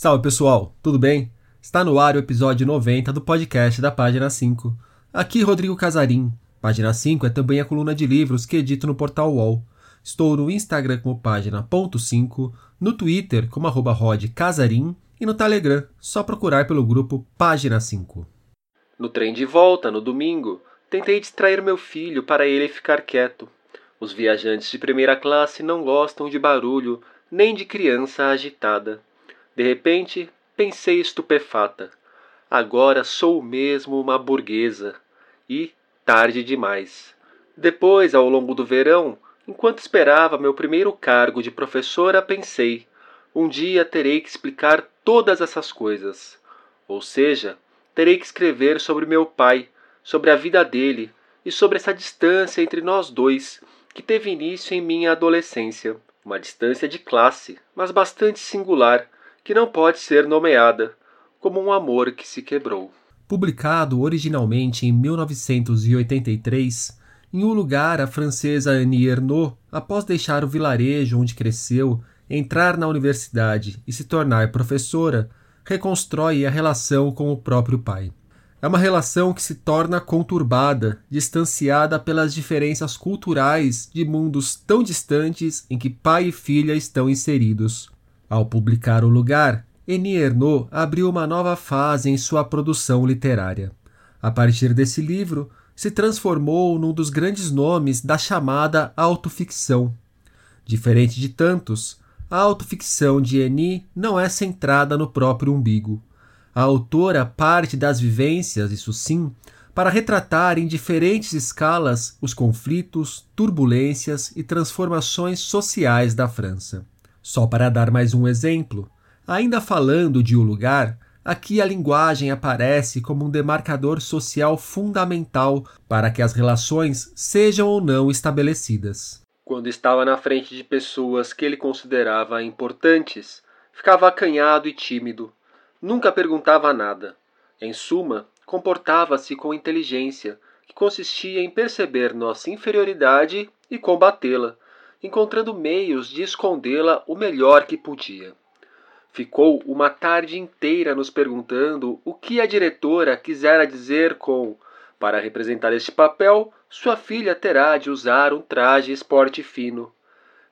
Salve pessoal, tudo bem? Está no ar o episódio 90 do podcast da página 5. Aqui Rodrigo Casarim. Página 5 é também a coluna de livros que edito no portal UOL. Estou no Instagram como página ponto 5, no Twitter como arroba Casarim e no Telegram, só procurar pelo grupo Página 5. No trem de volta, no domingo, tentei distrair meu filho para ele ficar quieto. Os viajantes de primeira classe não gostam de barulho nem de criança agitada. De repente, pensei estupefata. Agora sou mesmo uma burguesa. E tarde demais. Depois, ao longo do verão, enquanto esperava meu primeiro cargo de professora, pensei: um dia terei que explicar todas essas coisas. Ou seja, terei que escrever sobre meu pai, sobre a vida dele e sobre essa distância entre nós dois que teve início em minha adolescência. Uma distância de classe, mas bastante singular, que não pode ser nomeada, como um amor que se quebrou. Publicado originalmente em 1983, em um lugar a francesa Annie Ernaux, após deixar o vilarejo onde cresceu, entrar na universidade e se tornar professora, reconstrói a relação com o próprio pai. É uma relação que se torna conturbada, distanciada pelas diferenças culturais de mundos tão distantes em que pai e filha estão inseridos. Ao publicar O Lugar, Eni Ernaux abriu uma nova fase em sua produção literária. A partir desse livro, se transformou num dos grandes nomes da chamada autoficção. Diferente de tantos, a autoficção de Eni não é centrada no próprio umbigo. A autora parte das vivências, isso sim, para retratar em diferentes escalas os conflitos, turbulências e transformações sociais da França. Só para dar mais um exemplo, ainda falando de O Lugar, aqui a linguagem aparece como um demarcador social fundamental para que as relações sejam ou não estabelecidas. Quando estava na frente de pessoas que ele considerava importantes, ficava acanhado e tímido, Nunca perguntava nada. Em suma, comportava-se com inteligência, que consistia em perceber nossa inferioridade e combatê-la, encontrando meios de escondê-la o melhor que podia. Ficou uma tarde inteira nos perguntando o que a diretora quisera dizer com: para representar este papel, sua filha terá de usar um traje esporte fino.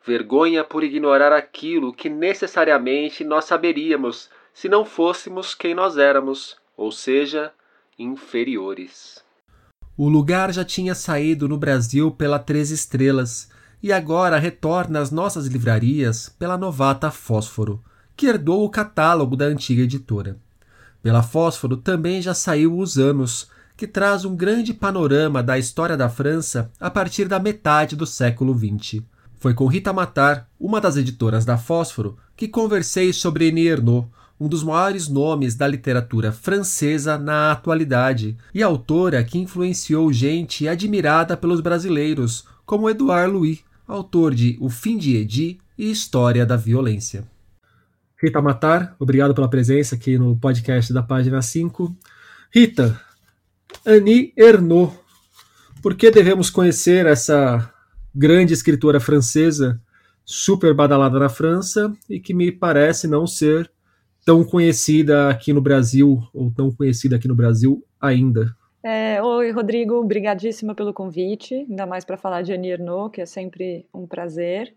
Vergonha por ignorar aquilo que necessariamente nós saberíamos se não fôssemos quem nós éramos, ou seja, inferiores. O lugar já tinha saído no Brasil pela Três Estrelas e agora retorna às nossas livrarias pela novata Fósforo, que herdou o catálogo da antiga editora. Pela Fósforo também já saiu Os Anos, que traz um grande panorama da história da França a partir da metade do século XX. Foi com Rita Matar, uma das editoras da Fósforo, que conversei sobre Eni Ernaux, um dos maiores nomes da literatura francesa na atualidade e autora que influenciou gente admirada pelos brasileiros, como Edouard Louis, autor de O Fim de Edi e História da Violência. Rita Matar, obrigado pela presença aqui no podcast da página 5. Rita, Annie Ernaux, por que devemos conhecer essa grande escritora francesa, super badalada na França e que me parece não ser tão conhecida aqui no Brasil, ou tão conhecida aqui no Brasil ainda. É, oi, Rodrigo, obrigadíssima pelo convite, ainda mais para falar de Annie Ernaux, que é sempre um prazer.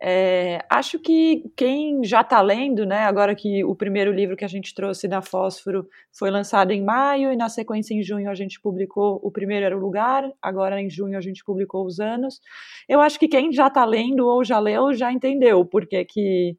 É, acho que quem já está lendo, né, agora que o primeiro livro que a gente trouxe da Fósforo foi lançado em maio e na sequência em junho a gente publicou, o primeiro era o Lugar, agora em junho a gente publicou Os Anos. Eu acho que quem já está lendo ou já leu já entendeu porque que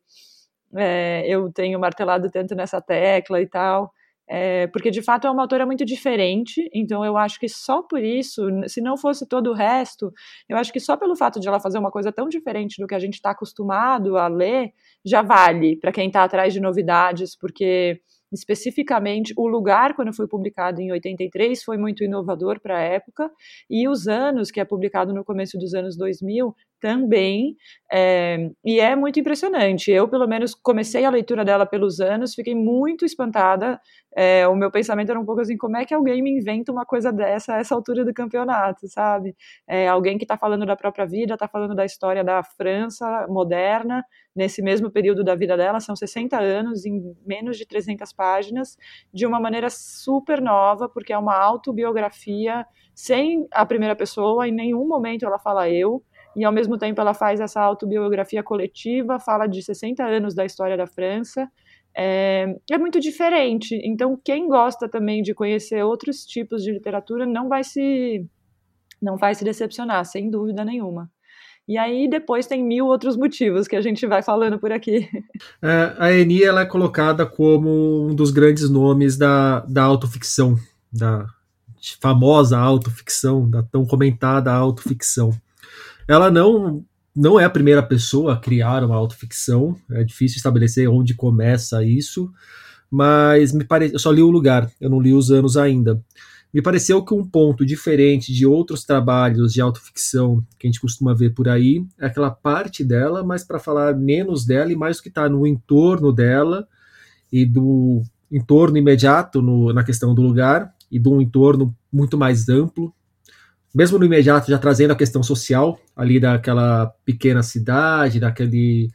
é, eu tenho martelado tanto nessa tecla e tal, é, porque de fato é uma autora muito diferente, então eu acho que só por isso, se não fosse todo o resto, eu acho que só pelo fato de ela fazer uma coisa tão diferente do que a gente está acostumado a ler, já vale para quem está atrás de novidades, porque especificamente o lugar quando foi publicado em 83 foi muito inovador para a época e os anos que é publicado no começo dos anos 2000 também, é, e é muito impressionante. Eu, pelo menos, comecei a leitura dela pelos anos, fiquei muito espantada. É, o meu pensamento era um pouco assim: como é que alguém me inventa uma coisa dessa a essa altura do campeonato, sabe? É, alguém que está falando da própria vida, está falando da história da França moderna, nesse mesmo período da vida dela, são 60 anos, em menos de 300 páginas, de uma maneira super nova, porque é uma autobiografia sem a primeira pessoa, em nenhum momento ela fala eu e ao mesmo tempo ela faz essa autobiografia coletiva, fala de 60 anos da história da França. É, é, muito diferente. Então, quem gosta também de conhecer outros tipos de literatura não vai se não vai se decepcionar, sem dúvida nenhuma. E aí depois tem mil outros motivos que a gente vai falando por aqui. É, a Eni ela é colocada como um dos grandes nomes da, da autoficção, da famosa autoficção, da tão comentada autoficção. Ela não não é a primeira pessoa a criar uma autoficção, é difícil estabelecer onde começa isso, mas me parece, eu só li o lugar, eu não li os anos ainda. Me pareceu que um ponto diferente de outros trabalhos de autoficção que a gente costuma ver por aí é aquela parte dela, mas para falar menos dela e mais do que está no entorno dela e do entorno imediato no, na questão do lugar e de um entorno muito mais amplo mesmo no imediato, já trazendo a questão social ali daquela pequena cidade, daquele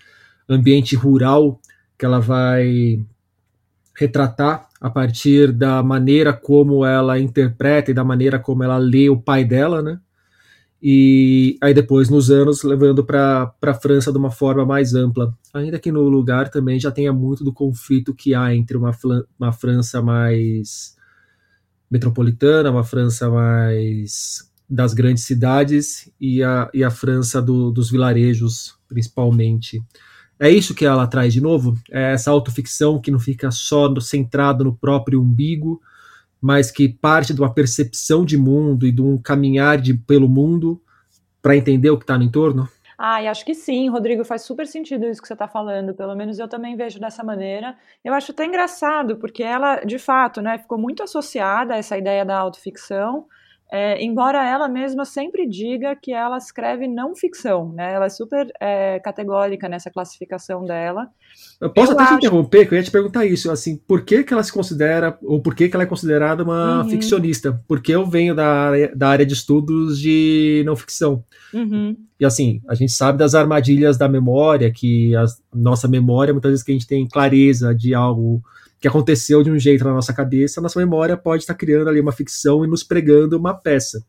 ambiente rural que ela vai retratar a partir da maneira como ela interpreta e da maneira como ela lê o pai dela, né? E aí depois, nos anos, levando para a França de uma forma mais ampla. Ainda que no lugar também já tenha muito do conflito que há entre uma, uma França mais metropolitana, uma França mais das grandes cidades e a, e a França do, dos vilarejos, principalmente. É isso que ela traz de novo? É essa autoficção que não fica só no, centrada no próprio umbigo, mas que parte de uma percepção de mundo e de um caminhar de, pelo mundo para entender o que está no entorno? Ah, e acho que sim, Rodrigo, faz super sentido isso que você está falando, pelo menos eu também vejo dessa maneira. Eu acho até engraçado, porque ela, de fato, né, ficou muito associada a essa ideia da autoficção, é, embora ela mesma sempre diga que ela escreve não ficção, né? Ela é super é, categórica nessa classificação dela. Eu posso eu até acho... te interromper, que eu ia te perguntar isso, assim, por que, que ela se considera, ou por que, que ela é considerada uma uhum. ficcionista? Porque eu venho da área, da área de estudos de não ficção. Uhum. E assim, a gente sabe das armadilhas da memória, que a nossa memória, muitas vezes que a gente tem clareza de algo que aconteceu de um jeito na nossa cabeça, a nossa memória pode estar criando ali uma ficção e nos pregando uma peça.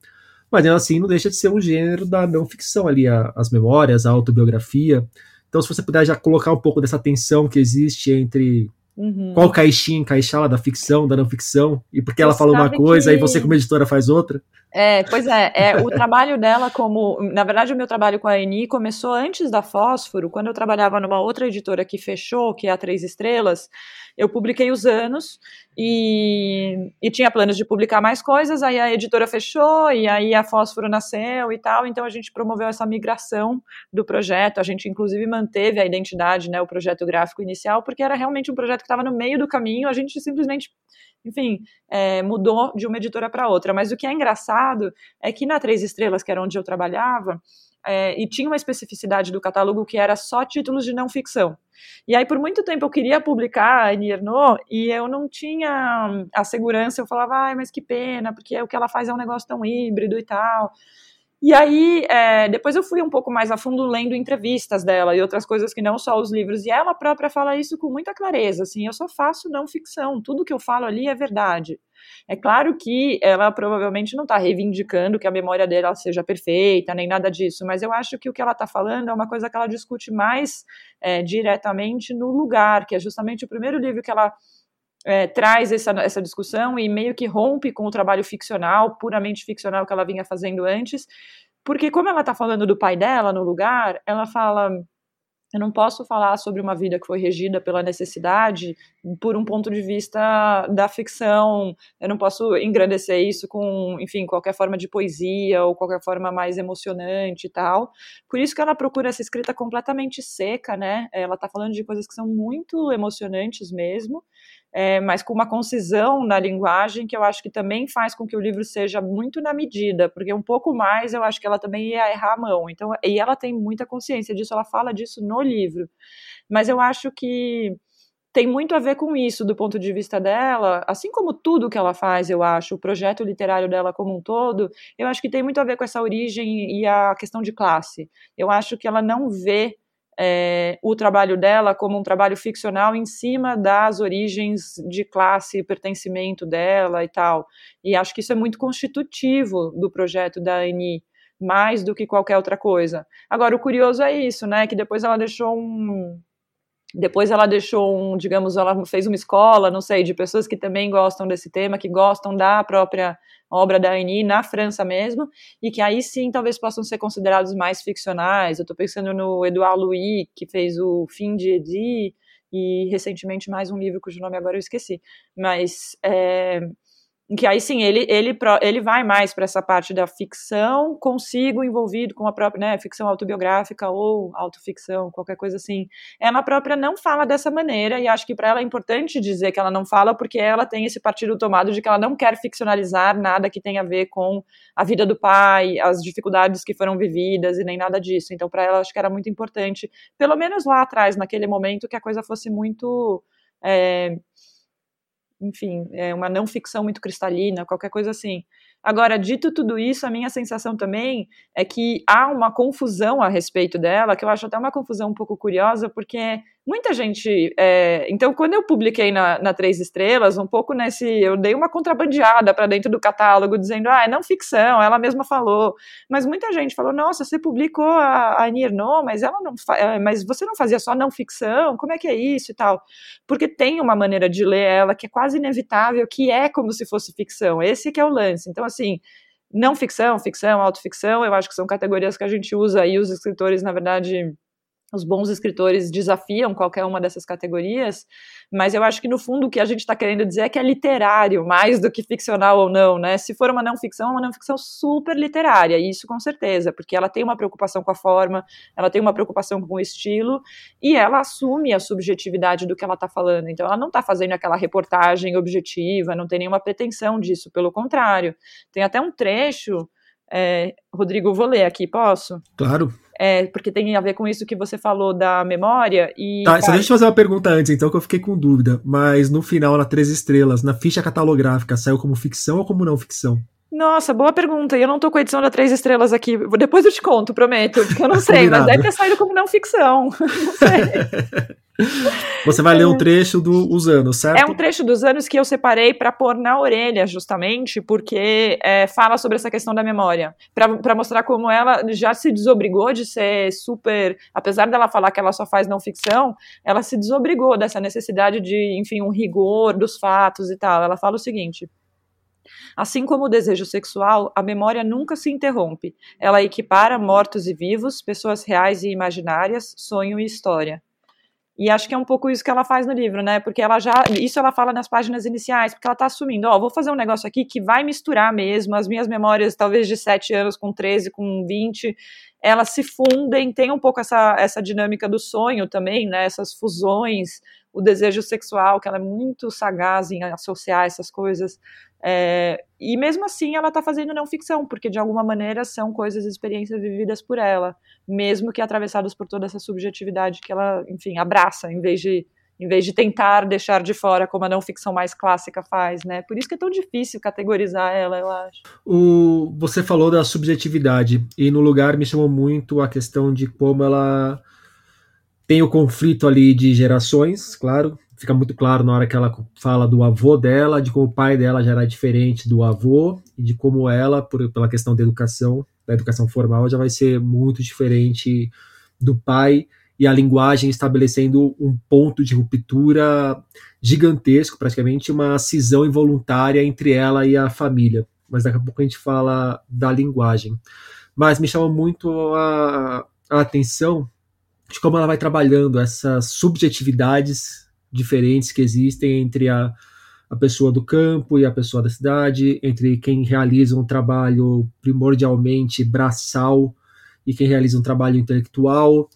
Mas assim não deixa de ser um gênero da não ficção ali, a, as memórias, a autobiografia. Então, se você puder já colocar um pouco dessa tensão que existe entre Uhum. Qual caixinha encaixar da ficção, da não ficção, e porque ela falou uma coisa, que... aí você, como editora, faz outra? É, pois é, é, o trabalho dela como. Na verdade, o meu trabalho com a Eni começou antes da Fósforo, quando eu trabalhava numa outra editora que fechou, que é a Três Estrelas eu publiquei os anos e, e, tinha planos de publicar mais coisas, aí a editora fechou e aí a Fósforo nasceu e tal, então a gente promoveu essa migração do projeto, a gente inclusive manteve a identidade, né, o projeto gráfico inicial, porque era realmente um projeto que estava no meio do caminho, a gente simplesmente enfim, é, mudou de uma editora para outra. Mas o que é engraçado é que na Três Estrelas, que era onde eu trabalhava, é, e tinha uma especificidade do catálogo que era só títulos de não ficção. E aí, por muito tempo, eu queria publicar a Nierno e eu não tinha a segurança. Eu falava, ai, mas que pena, porque o que ela faz é um negócio tão híbrido e tal. E aí, é, depois eu fui um pouco mais a fundo lendo entrevistas dela e outras coisas que não só os livros. E ela própria fala isso com muita clareza, assim, eu só faço não ficção, tudo que eu falo ali é verdade. É claro que ela provavelmente não está reivindicando que a memória dela seja perfeita, nem nada disso, mas eu acho que o que ela está falando é uma coisa que ela discute mais é, diretamente no lugar, que é justamente o primeiro livro que ela é, traz essa, essa discussão e meio que rompe com o trabalho ficcional, puramente ficcional que ela vinha fazendo antes, porque como ela está falando do pai dela no lugar, ela fala eu não posso falar sobre uma vida que foi regida pela necessidade por um ponto de vista da ficção. Eu não posso engrandecer isso com, enfim, qualquer forma de poesia ou qualquer forma mais emocionante e tal. Por isso que ela procura essa escrita completamente seca, né? Ela está falando de coisas que são muito emocionantes mesmo. É, mas com uma concisão na linguagem que eu acho que também faz com que o livro seja muito na medida, porque um pouco mais eu acho que ela também ia errar a mão. Então, e ela tem muita consciência disso, ela fala disso no livro. Mas eu acho que tem muito a ver com isso do ponto de vista dela, assim como tudo que ela faz, eu acho, o projeto literário dela como um todo, eu acho que tem muito a ver com essa origem e a questão de classe. Eu acho que ela não vê é, o trabalho dela como um trabalho ficcional em cima das origens de classe e pertencimento dela e tal. E acho que isso é muito constitutivo do projeto da Annie, mais do que qualquer outra coisa. Agora, o curioso é isso, né? Que depois ela deixou um. Depois ela deixou um, digamos, ela fez uma escola, não sei, de pessoas que também gostam desse tema, que gostam da própria obra da Annie na França mesmo, e que aí sim talvez possam ser considerados mais ficcionais. Eu estou pensando no Edouard Louis, que fez o Fim de Edith, e recentemente mais um livro cujo nome agora eu esqueci. Mas é, que aí sim ele ele ele vai mais para essa parte da ficção consigo envolvido com a própria né, ficção autobiográfica ou autoficção qualquer coisa assim. Ela própria não fala dessa maneira e acho que para ela é importante dizer que ela não fala porque ela tem esse partido tomado de que ela não quer ficcionalizar nada que tenha a ver com a vida do pai as dificuldades que foram vividas e nem nada disso. Então para ela acho que era muito importante pelo menos lá atrás naquele momento que a coisa fosse muito é, enfim, é uma não ficção muito cristalina, qualquer coisa assim. Agora, dito tudo isso, a minha sensação também é que há uma confusão a respeito dela, que eu acho até uma confusão um pouco curiosa, porque muita gente. É, então, quando eu publiquei na, na, Três Estrelas, um pouco nesse. Eu dei uma contrabandeada para dentro do catálogo, dizendo, ah, é não ficção, ela mesma falou. Mas muita gente falou, nossa, você publicou a, a Nirno, mas ela não é, mas você não fazia só não ficção, como é que é isso e tal? Porque tem uma maneira de ler ela que é quase inevitável, que é como se fosse ficção. Esse que é o lance. Então, assim. Não ficção, ficção, autoficção, eu acho que são categorias que a gente usa e os escritores, na verdade, os bons escritores desafiam qualquer uma dessas categorias, mas eu acho que no fundo o que a gente está querendo dizer é que é literário, mais do que ficcional ou não, né? Se for uma não ficção, é uma não ficção super literária, isso com certeza, porque ela tem uma preocupação com a forma, ela tem uma preocupação com o estilo, e ela assume a subjetividade do que ela está falando. Então ela não está fazendo aquela reportagem objetiva, não tem nenhuma pretensão disso, pelo contrário. Tem até um trecho. É, Rodrigo, vou ler aqui, posso? Claro é, porque tem a ver com isso que você falou da memória. E, tá, cara... deixa eu fazer uma pergunta antes, então, que eu fiquei com dúvida. Mas no final, na Três Estrelas, na ficha catalográfica, saiu como ficção ou como não ficção? Nossa, boa pergunta. E eu não tô com a edição da Três Estrelas aqui. Depois eu te conto, prometo, porque eu não sei, mas deve ter saído como não ficção. não sei. Você vai ler um trecho dos anos, certo? É um trecho dos anos que eu separei para pôr na orelha, justamente, porque é, fala sobre essa questão da memória. para mostrar como ela já se desobrigou de ser super. Apesar dela falar que ela só faz não ficção, ela se desobrigou dessa necessidade de, enfim, um rigor dos fatos e tal. Ela fala o seguinte. Assim como o desejo sexual, a memória nunca se interrompe. Ela equipara mortos e vivos, pessoas reais e imaginárias, sonho e história. E acho que é um pouco isso que ela faz no livro, né? Porque ela já. Isso ela fala nas páginas iniciais, porque ela tá assumindo, ó, oh, vou fazer um negócio aqui que vai misturar mesmo as minhas memórias, talvez de 7 anos com 13, com 20, elas se fundem, tem um pouco essa, essa dinâmica do sonho também, né? Essas fusões, o desejo sexual, que ela é muito sagaz em associar essas coisas. É, e mesmo assim ela está fazendo não ficção, porque de alguma maneira são coisas, experiências vividas por ela, mesmo que atravessadas por toda essa subjetividade que ela, enfim, abraça, em vez de em vez de tentar deixar de fora como a não ficção mais clássica faz, né? Por isso que é tão difícil categorizar ela, eu acho. O, você falou da subjetividade e no lugar me chamou muito a questão de como ela tem o conflito ali de gerações, claro. Fica muito claro na hora que ela fala do avô dela, de como o pai dela já era diferente do avô, e de como ela, por, pela questão da educação, da educação formal, já vai ser muito diferente do pai, e a linguagem estabelecendo um ponto de ruptura gigantesco, praticamente uma cisão involuntária entre ela e a família. Mas daqui a pouco a gente fala da linguagem. Mas me chama muito a, a atenção de como ela vai trabalhando essas subjetividades diferentes que existem entre a, a pessoa do campo e a pessoa da cidade, entre quem realiza um trabalho primordialmente braçal e quem realiza um trabalho intelectual,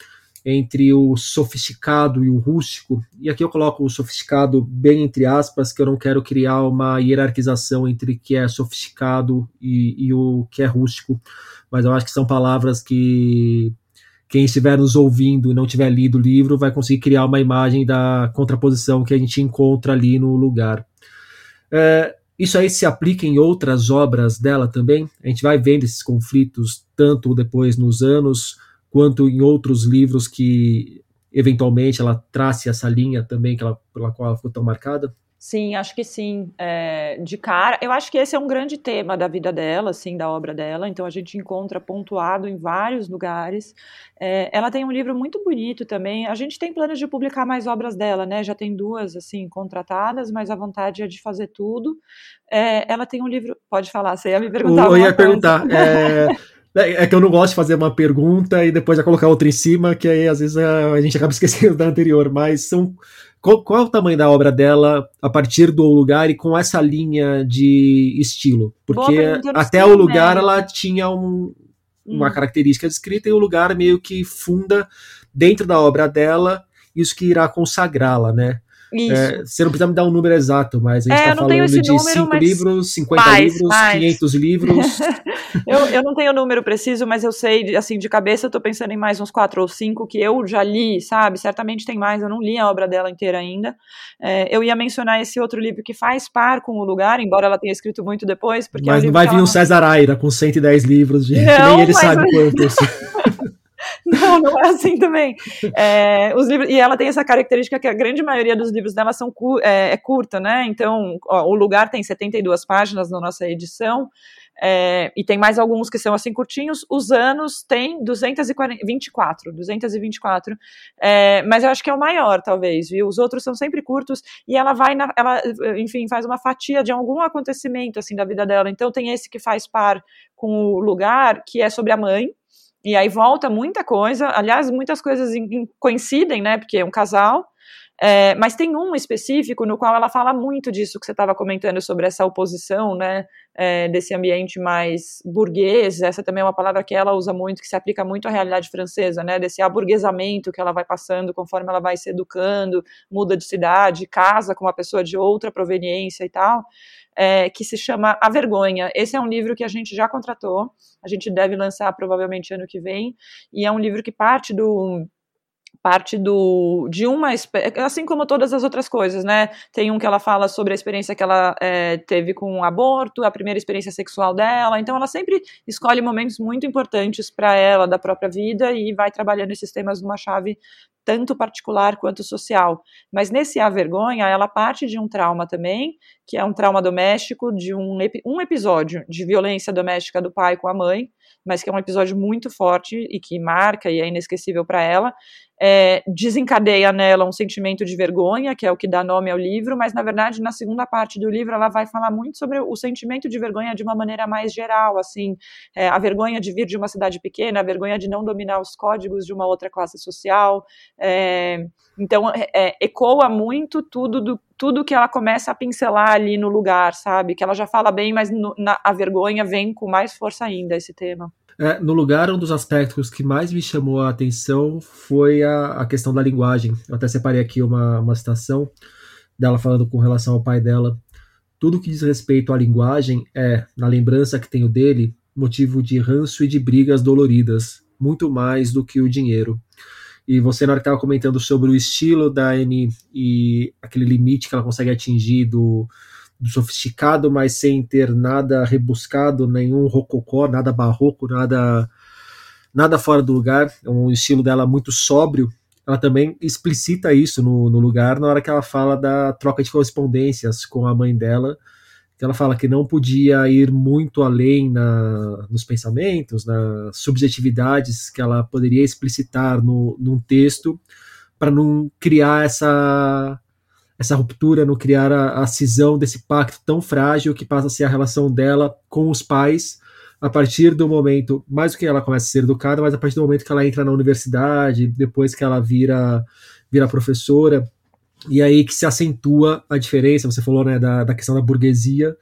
entre o sofisticado e o rústico, e aqui eu coloco o sofisticado bem entre aspas, que eu não quero criar uma hierarquização entre o que é sofisticado e, e o que é rústico, mas eu acho que são palavras que quem estiver nos ouvindo e não tiver lido o livro vai conseguir criar uma imagem da contraposição que a gente encontra ali no lugar. É, isso aí se aplica em outras obras dela também. A gente vai vendo esses conflitos tanto depois nos anos quanto em outros livros que eventualmente ela trace essa linha também que ela, pela qual ela ficou tão marcada. Sim, acho que sim. É, de cara, eu acho que esse é um grande tema da vida dela, assim, da obra dela. Então a gente encontra pontuado em vários lugares. É, ela tem um livro muito bonito também. A gente tem planos de publicar mais obras dela, né? Já tem duas assim contratadas, mas a vontade é de fazer tudo. É, ela tem um livro. Pode falar, você ia me perguntar. Eu ia perguntar. É, é, que eu não gosto de fazer uma pergunta e depois já colocar outra em cima, que aí às vezes a, gente acaba esquecendo da anterior, mas são qual, qual, é o tamanho da obra dela a partir do lugar e com essa linha de estilo? Porque até o lugar ela tinha um, uma hum. característica descrita e o lugar meio que funda dentro da obra dela isso que irá consagrá-la, né? É, você não precisa me dar um número exato, mas a gente está é, falando de 5 livros, 50 mais, livros, mais. 500 livros. eu, eu não tenho o número preciso, mas eu sei, assim, de cabeça, eu tô pensando em mais uns 4 ou 5 que eu já li, sabe? Certamente tem mais, eu não li a obra dela inteira ainda. É, eu ia mencionar esse outro livro que faz par com o lugar, embora ela tenha escrito muito depois. Porque é mas não vai vir um César Aira com 110 livros, de, não, nem ele sabe quantos. Não, não é assim também. É, os livros, e ela tem essa característica que a grande maioria dos livros dela são é, é curta, né? Então, ó, o lugar tem 72 páginas na nossa edição. É, e tem mais alguns que são assim curtinhos. Os anos tem 224, 224. É, mas eu acho que é o maior, talvez, viu? Os outros são sempre curtos e ela vai, na, ela, enfim, faz uma fatia de algum acontecimento assim da vida dela. Então tem esse que faz par com o lugar, que é sobre a mãe. E aí volta muita coisa, aliás, muitas coisas coincidem, né? Porque é um casal, é, mas tem um específico no qual ela fala muito disso que você estava comentando sobre essa oposição, né? É, desse ambiente mais burguês. Essa também é uma palavra que ela usa muito, que se aplica muito à realidade francesa, né? Desse aburguesamento que ela vai passando conforme ela vai se educando, muda de cidade, casa com uma pessoa de outra proveniência e tal é, que se chama A Vergonha. Esse é um livro que a gente já contratou, a gente deve lançar provavelmente ano que vem, e é um livro que parte do parte do de uma assim como todas as outras coisas, né? Tem um que ela fala sobre a experiência que ela é, teve com o aborto, a primeira experiência sexual dela. Então ela sempre escolhe momentos muito importantes para ela da própria vida e vai trabalhando esses temas numa chave tanto particular quanto social. Mas nesse A Vergonha, ela parte de um trauma também, que é um trauma doméstico, de um, um episódio de violência doméstica do pai com a mãe, mas que é um episódio muito forte e que marca e é inesquecível para ela é, desencadeia nela um sentimento de vergonha, que é o que dá nome ao livro, mas na verdade na segunda parte do livro ela vai falar muito sobre o sentimento de vergonha de uma maneira mais geral, assim, é, a vergonha de vir de uma cidade pequena, a vergonha de não dominar os códigos de uma outra classe social, é, então é, é, ecoa muito tudo do tudo que ela começa a pincelar ali no lugar, sabe? Que ela já fala bem, mas no, na, a vergonha vem com mais força ainda esse tema. É, no lugar, um dos aspectos que mais me chamou a atenção foi a, a questão da linguagem. Eu até separei aqui uma, uma citação dela falando com relação ao pai dela. Tudo que diz respeito à linguagem é, na lembrança que tenho dele, motivo de ranço e de brigas doloridas, muito mais do que o dinheiro. E você, na hora que estava comentando sobre o estilo da Annie e aquele limite que ela consegue atingir do, do sofisticado, mas sem ter nada rebuscado, nenhum rococó, nada barroco, nada nada fora do lugar. É um estilo dela muito sóbrio. Ela também explicita isso no, no lugar na hora que ela fala da troca de correspondências com a mãe dela. Que ela fala que não podia ir muito além na, nos pensamentos, nas subjetividades que ela poderia explicitar no, num texto, para não criar essa essa ruptura no criar a, a cisão desse pacto tão frágil que passa a ser a relação dela com os pais a partir do momento, mais do que ela começa a ser educada, mas a partir do momento que ela entra na universidade, depois que ela vira, vira professora, e aí que se acentua a diferença, você falou né, da, da questão da burguesia,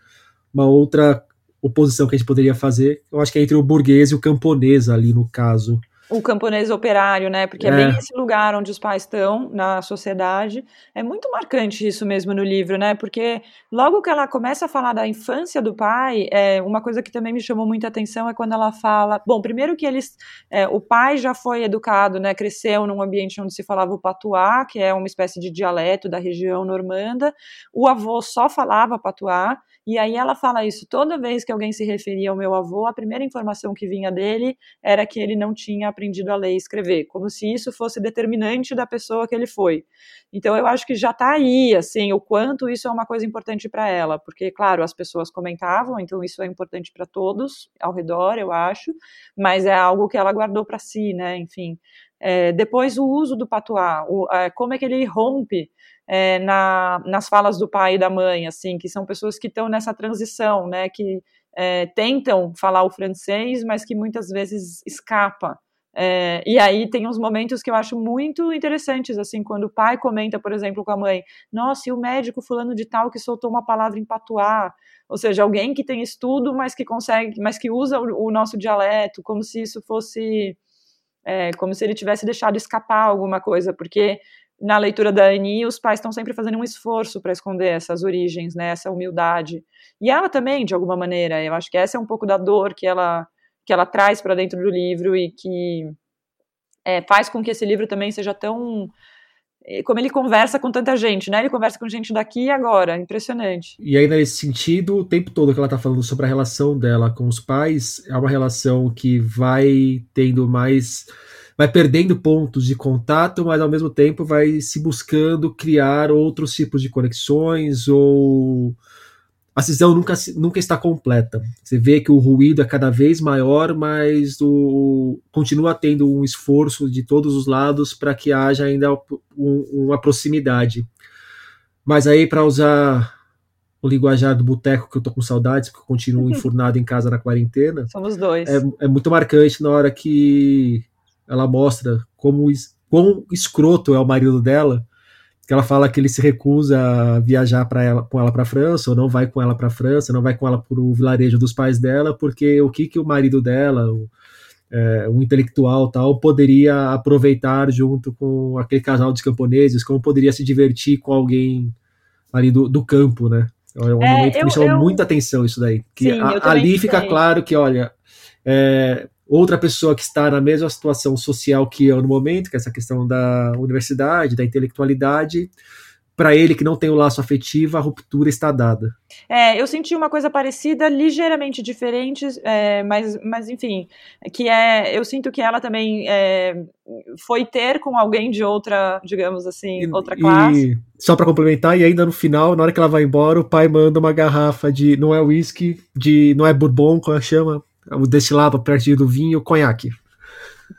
uma outra oposição que a gente poderia fazer, eu acho que é entre o burguês e o camponês ali no caso, o camponês operário, né? Porque é. é. bem esse lugar onde os pais estão na sociedade. É muito marcante isso mesmo no livro, né? Porque logo que ela começa a falar da infância do pai, é, uma coisa que também me chamou muita atenção é quando ela fala. Bom, primeiro que eles. É, o pai já foi educado, né? Cresceu num ambiente onde se falava o patuá, que é uma espécie de dialeto da região normanda. O avô só falava patuá. E aí ela fala isso toda vez que alguém se referia ao meu avô, a primeira informação que vinha dele era que ele não tinha aprendido a ler e escrever, como se isso fosse determinante da pessoa que ele foi. Então eu acho que já está aí, assim, o quanto isso é uma coisa importante para ela, porque claro, as pessoas comentavam, então isso é importante para todos ao redor, eu acho, mas é algo que ela guardou para si, né? Enfim. É, depois o uso do patuá, o, é, como é que ele rompe é, na, nas falas do pai e da mãe, assim, que são pessoas que estão nessa transição, né, que é, tentam falar o francês, mas que muitas vezes escapa. É, e aí tem uns momentos que eu acho muito interessantes, assim, quando o pai comenta, por exemplo, com a mãe, nossa, e o médico fulano de tal que soltou uma palavra em patuá, ou seja, alguém que tem estudo, mas que consegue, mas que usa o, o nosso dialeto, como se isso fosse, é, como se ele tivesse deixado escapar alguma coisa, porque na leitura da Annie, os pais estão sempre fazendo um esforço para esconder essas origens, né, essa humildade. E ela também, de alguma maneira, eu acho que essa é um pouco da dor que ela, que ela traz para dentro do livro e que é, faz com que esse livro também seja tão. É, como ele conversa com tanta gente, né? Ele conversa com gente daqui e agora, impressionante. E aí, nesse sentido, o tempo todo que ela está falando sobre a relação dela com os pais, é uma relação que vai tendo mais vai perdendo pontos de contato, mas ao mesmo tempo vai se buscando criar outros tipos de conexões ou a cisão nunca, nunca está completa. Você vê que o ruído é cada vez maior, mas o, continua tendo um esforço de todos os lados para que haja ainda um, uma proximidade. Mas aí, para usar o linguajar do boteco, que eu tô com saudades, porque eu continuo enfurnado em casa na quarentena. Somos dois. É, é muito marcante na hora que ela mostra como quão escroto é o marido dela, que ela fala que ele se recusa a viajar para ela, com ela para França, ou não vai com ela para França, não vai com ela para o vilarejo dos pais dela, porque o que que o marido dela, o, é, um intelectual tal, poderia aproveitar junto com aquele casal de camponeses, como poderia se divertir com alguém ali do, do campo, né? É um é, momento que eu, me chamou eu... muita atenção isso daí. Que Sim, a, ali fica claro que, olha, é, outra pessoa que está na mesma situação social que eu no momento, que é essa questão da universidade, da intelectualidade, para ele que não tem o laço afetivo, a ruptura está dada. É, eu senti uma coisa parecida, ligeiramente diferente, é, mas, mas enfim, que é, eu sinto que ela também é, foi ter com alguém de outra, digamos assim, e, outra classe. E, só para complementar, e ainda no final, na hora que ela vai embora, o pai manda uma garrafa de, não é whisky, de, não é bourbon, como chama? O destilado partir do vinho, conhaque.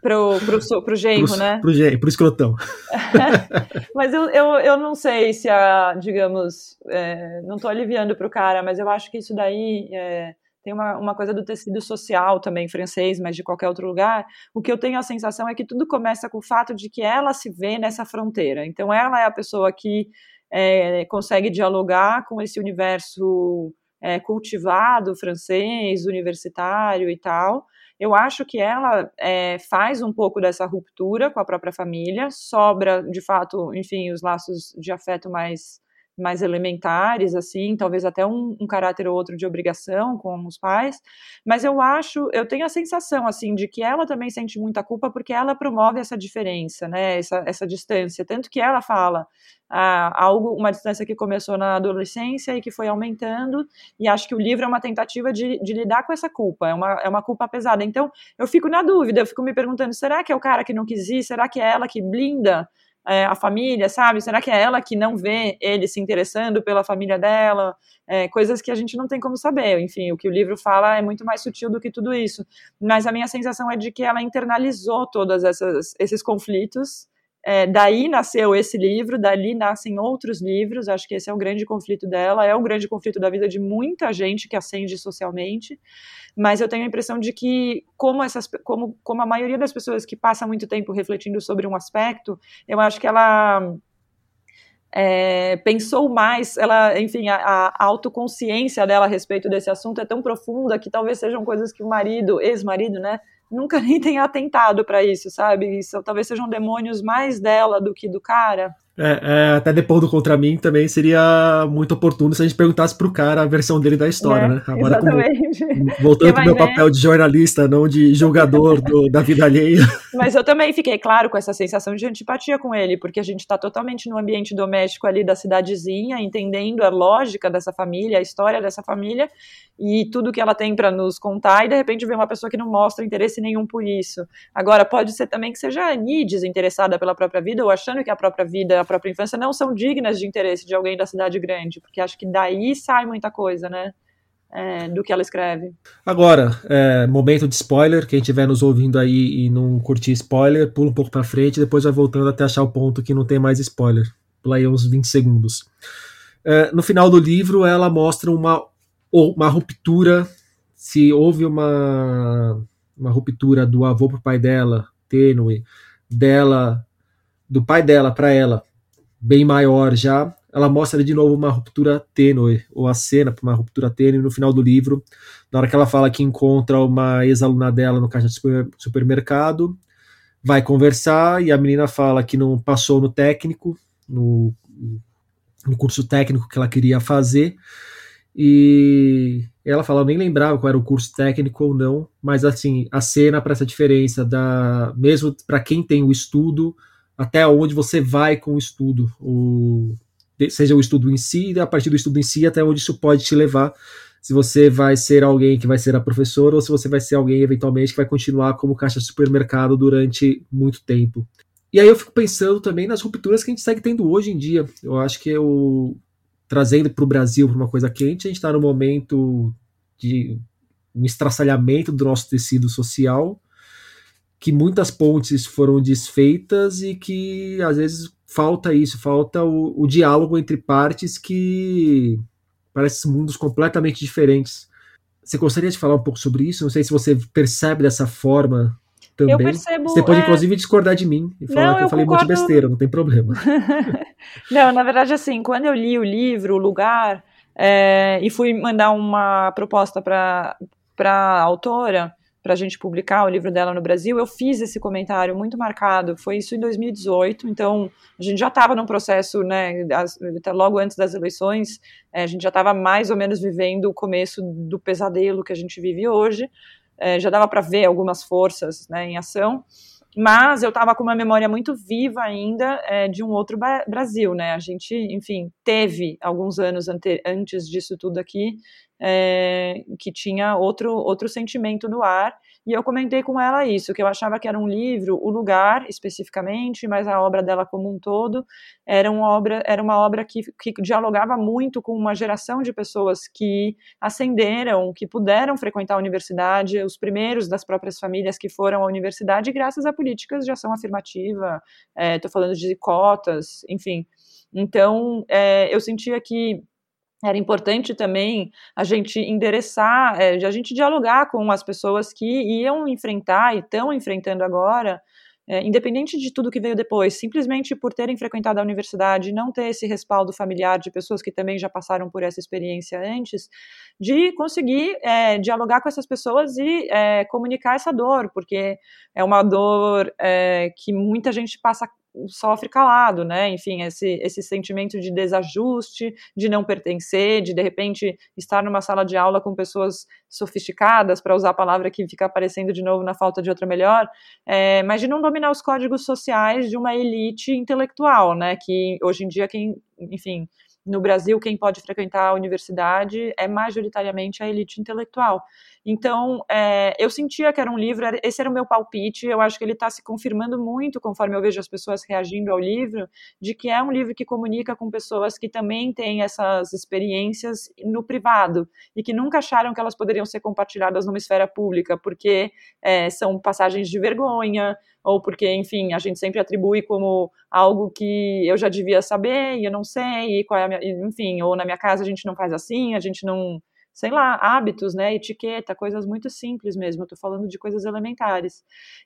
Pro, pro, pro genro, pro, né? Pro genro, pro escrotão. mas eu, eu, eu não sei se a, digamos, é, não tô aliviando pro cara, mas eu acho que isso daí é, tem uma, uma coisa do tecido social também, francês, mas de qualquer outro lugar. O que eu tenho a sensação é que tudo começa com o fato de que ela se vê nessa fronteira. Então ela é a pessoa que é, consegue dialogar com esse universo é, cultivado francês, universitário e tal. Eu acho que ela é, faz um pouco dessa ruptura com a própria família, sobra, de fato, enfim, os laços de afeto mais mais elementares, assim, talvez até um, um, caráter ou outro de obrigação com os pais, mas eu acho, eu tenho a sensação, assim, de que ela também sente muita culpa porque ela promove essa diferença, né, essa, essa distância, tanto que ela fala ah, algo, uma distância que começou na adolescência e que foi aumentando, e acho que o livro é uma tentativa de, de lidar com essa culpa, é uma, é uma culpa pesada, então eu fico na dúvida, eu fico me perguntando, será que é o cara que não quis ir, será que é ela que blinda é, a família, sabe? Será que é ela que não vê ele se interessando pela família dela? É, coisas que a gente não tem como saber. Enfim, o que o livro fala é muito mais sutil do que tudo isso. Mas a minha sensação é de que ela internalizou todos esses conflitos. É, daí nasceu esse livro, dali nascem outros livros. Acho que esse é o grande conflito dela, é o grande conflito da vida de muita gente que acende socialmente mas eu tenho a impressão de que, como, essas, como, como a maioria das pessoas que passa muito tempo refletindo sobre um aspecto, eu acho que ela é, pensou mais, ela, enfim, a, a, autoconsciência dela a respeito desse assunto é tão profunda que talvez sejam coisas que o marido, ex-marido, né, nunca nem tenha atentado para isso, sabe? Isso talvez sejam demônios mais dela do que do cara. É, é, até depois do Contra Mim também seria muito oportuno se a gente perguntasse pro cara a versão dele da história, é, né? Agora, exatamente. Como, voltando pro meu ver. papel de jornalista, não de jogador do, da vida alheia. Mas eu também fiquei, claro, com essa sensação de antipatia com ele, porque a gente está totalmente no ambiente doméstico ali da cidadezinha, entendendo a lógica dessa família, a história dessa família, e tudo que ela tem para nos contar, e de repente vem uma pessoa que não mostra interesse nenhum por isso. Agora, pode ser também que seja Ani desinteressada pela própria vida, ou achando que a própria vida própria infância não são dignas de interesse de alguém da cidade grande, porque acho que daí sai muita coisa, né? É, do que ela escreve. Agora, é, momento de spoiler. Quem estiver nos ouvindo aí e não curtir spoiler, pula um pouco para frente, depois vai voltando até achar o ponto que não tem mais spoiler. Pula aí uns 20 segundos. É, no final do livro, ela mostra uma, uma ruptura. Se houve uma, uma ruptura do avô para o pai dela, tênue, dela, do pai dela para ela, bem maior já, ela mostra de novo uma ruptura tênue, ou a cena para uma ruptura tênue no final do livro, na hora que ela fala que encontra uma ex-aluna dela no caixa de supermercado, vai conversar e a menina fala que não passou no técnico, no, no curso técnico que ela queria fazer, e ela fala, eu nem lembrava qual era o curso técnico ou não, mas assim, a cena para essa diferença da mesmo para quem tem o estudo, até onde você vai com o estudo, o, seja o estudo em si, a partir do estudo em si, até onde isso pode te levar. Se você vai ser alguém que vai ser a professora ou se você vai ser alguém eventualmente que vai continuar como caixa de supermercado durante muito tempo. E aí eu fico pensando também nas rupturas que a gente segue tendo hoje em dia. Eu acho que eu trazendo para o Brasil uma coisa quente, a gente está no momento de um estraçalhamento do nosso tecido social que muitas pontes foram desfeitas e que às vezes falta isso, falta o, o diálogo entre partes que parecem mundos completamente diferentes. Você gostaria de falar um pouco sobre isso? Não sei se você percebe dessa forma também. Eu percebo, você pode, é... inclusive, discordar de mim e falar não, que eu, eu falei concordo... muito besteira, não tem problema. não, na verdade, assim, quando eu li o livro, o lugar, é, e fui mandar uma proposta para a autora, para a gente publicar o livro dela no Brasil, eu fiz esse comentário muito marcado. Foi isso em 2018, então a gente já estava num processo, né, logo antes das eleições, é, a gente já estava mais ou menos vivendo o começo do pesadelo que a gente vive hoje. É, já dava para ver algumas forças né, em ação mas eu estava com uma memória muito viva ainda é, de um outro Brasil, né? A gente, enfim, teve alguns anos antes disso tudo aqui é, que tinha outro, outro sentimento no ar. E eu comentei com ela isso, que eu achava que era um livro, o lugar especificamente, mas a obra dela como um todo, era uma obra, era uma obra que, que dialogava muito com uma geração de pessoas que ascenderam, que puderam frequentar a universidade, os primeiros das próprias famílias que foram à universidade, graças a políticas de ação afirmativa, estou é, falando de cotas, enfim. Então, é, eu sentia que era importante também a gente endereçar, é, a gente dialogar com as pessoas que iam enfrentar e estão enfrentando agora, é, independente de tudo que veio depois, simplesmente por terem frequentado a universidade, não ter esse respaldo familiar de pessoas que também já passaram por essa experiência antes, de conseguir é, dialogar com essas pessoas e é, comunicar essa dor, porque é uma dor é, que muita gente passa sofre calado, né? Enfim, esse, esse sentimento de desajuste, de não pertencer, de de repente estar numa sala de aula com pessoas sofisticadas, para usar a palavra que fica aparecendo de novo na falta de outra melhor, é, mas de não dominar os códigos sociais de uma elite intelectual, né? Que hoje em dia quem, enfim, no Brasil, quem pode frequentar a universidade é majoritariamente a elite intelectual. Então, é, eu sentia que era um livro, esse era o meu palpite, eu acho que ele está se confirmando muito conforme eu vejo as pessoas reagindo ao livro, de que é um livro que comunica com pessoas que também têm essas experiências no privado e que nunca acharam que elas poderiam ser compartilhadas numa esfera pública, porque é, são passagens de vergonha, ou porque, enfim, a gente sempre atribui como algo que eu já devia saber e eu não sei, e qual é a minha, enfim, ou na minha casa a gente não faz assim, a gente não sei lá, hábitos, né, etiqueta, coisas muito simples mesmo. Eu estou falando de coisas elementares.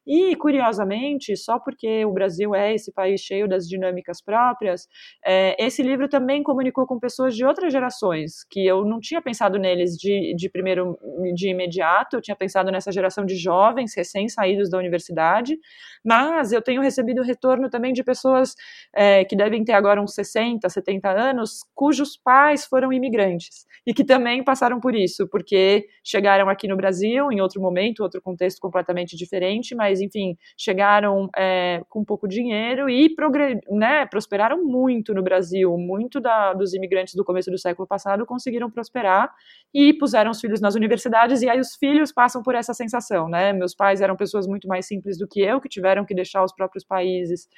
E curiosamente, só porque o Brasil é esse país cheio das dinâmicas próprias, é, esse livro também comunicou com pessoas de outras gerações que eu não tinha pensado neles de, de primeiro de imediato. Eu tinha pensado nessa geração de jovens recém-saídos da universidade, mas eu tenho recebido retorno também de pessoas é, que devem ter agora uns 60, 70 anos, cujos pais foram imigrantes e que também passaram por isso, porque chegaram aqui no Brasil em outro momento, outro contexto completamente diferente, mas enfim, chegaram é, com pouco dinheiro e né, prosperaram muito no Brasil. Muito da, dos imigrantes do começo do século passado conseguiram prosperar e puseram os filhos nas universidades, e aí os filhos passam por essa sensação, né? Meus pais eram pessoas muito mais simples do que eu, que tiveram que deixar os próprios países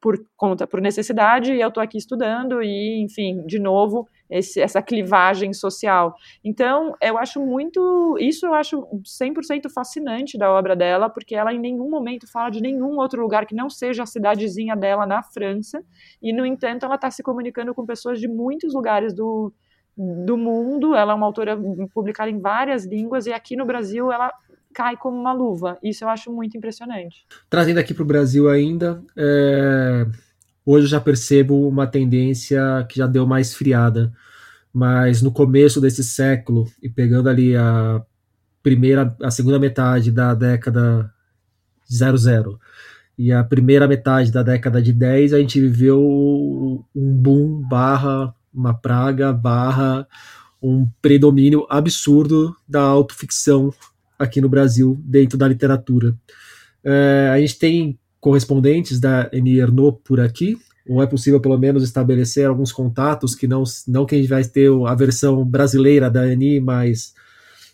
por conta, por necessidade, e eu estou aqui estudando, e, enfim, de novo, esse, essa clivagem social. Então, eu acho muito. Isso eu acho 100% fascinante da obra dela, porque ela em nenhum momento fala de nenhum outro lugar que não seja a cidadezinha dela na França, e, no entanto, ela está se comunicando com pessoas de muitos lugares do, do mundo. Ela é uma autora publicada em várias línguas, e aqui no Brasil ela cai como uma luva. Isso eu acho muito impressionante. Trazendo aqui para o Brasil ainda, é... hoje eu já percebo uma tendência que já deu mais esfriada, mas no começo desse século, e pegando ali a primeira, a segunda metade da década 00 e a primeira metade da década de 10, a gente viveu um boom barra uma praga barra um predomínio absurdo da autoficção aqui no Brasil, dentro da literatura. É, a gente tem correspondentes da Annie por aqui, ou é possível pelo menos estabelecer alguns contatos que não, não que a gente vai ter a versão brasileira da Annie, mas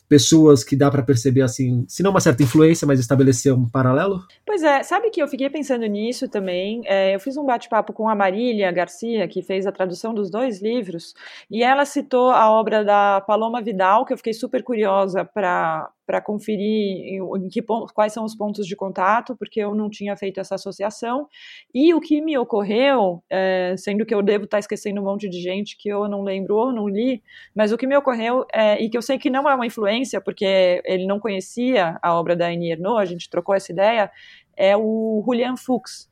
pessoas que dá para perceber assim, se não uma certa influência, mas estabelecer um paralelo? Pois é, sabe que eu fiquei pensando nisso também. É, eu fiz um bate-papo com a Marília Garcia, que fez a tradução dos dois livros, e ela citou a obra da Paloma Vidal, que eu fiquei super curiosa para para conferir em que, quais são os pontos de contato, porque eu não tinha feito essa associação. E o que me ocorreu, é, sendo que eu devo estar esquecendo um monte de gente que eu não lembro ou não li, mas o que me ocorreu, é, e que eu sei que não é uma influência, porque ele não conhecia a obra da Annie Ernaux, a gente trocou essa ideia, é o Julian Fuchs,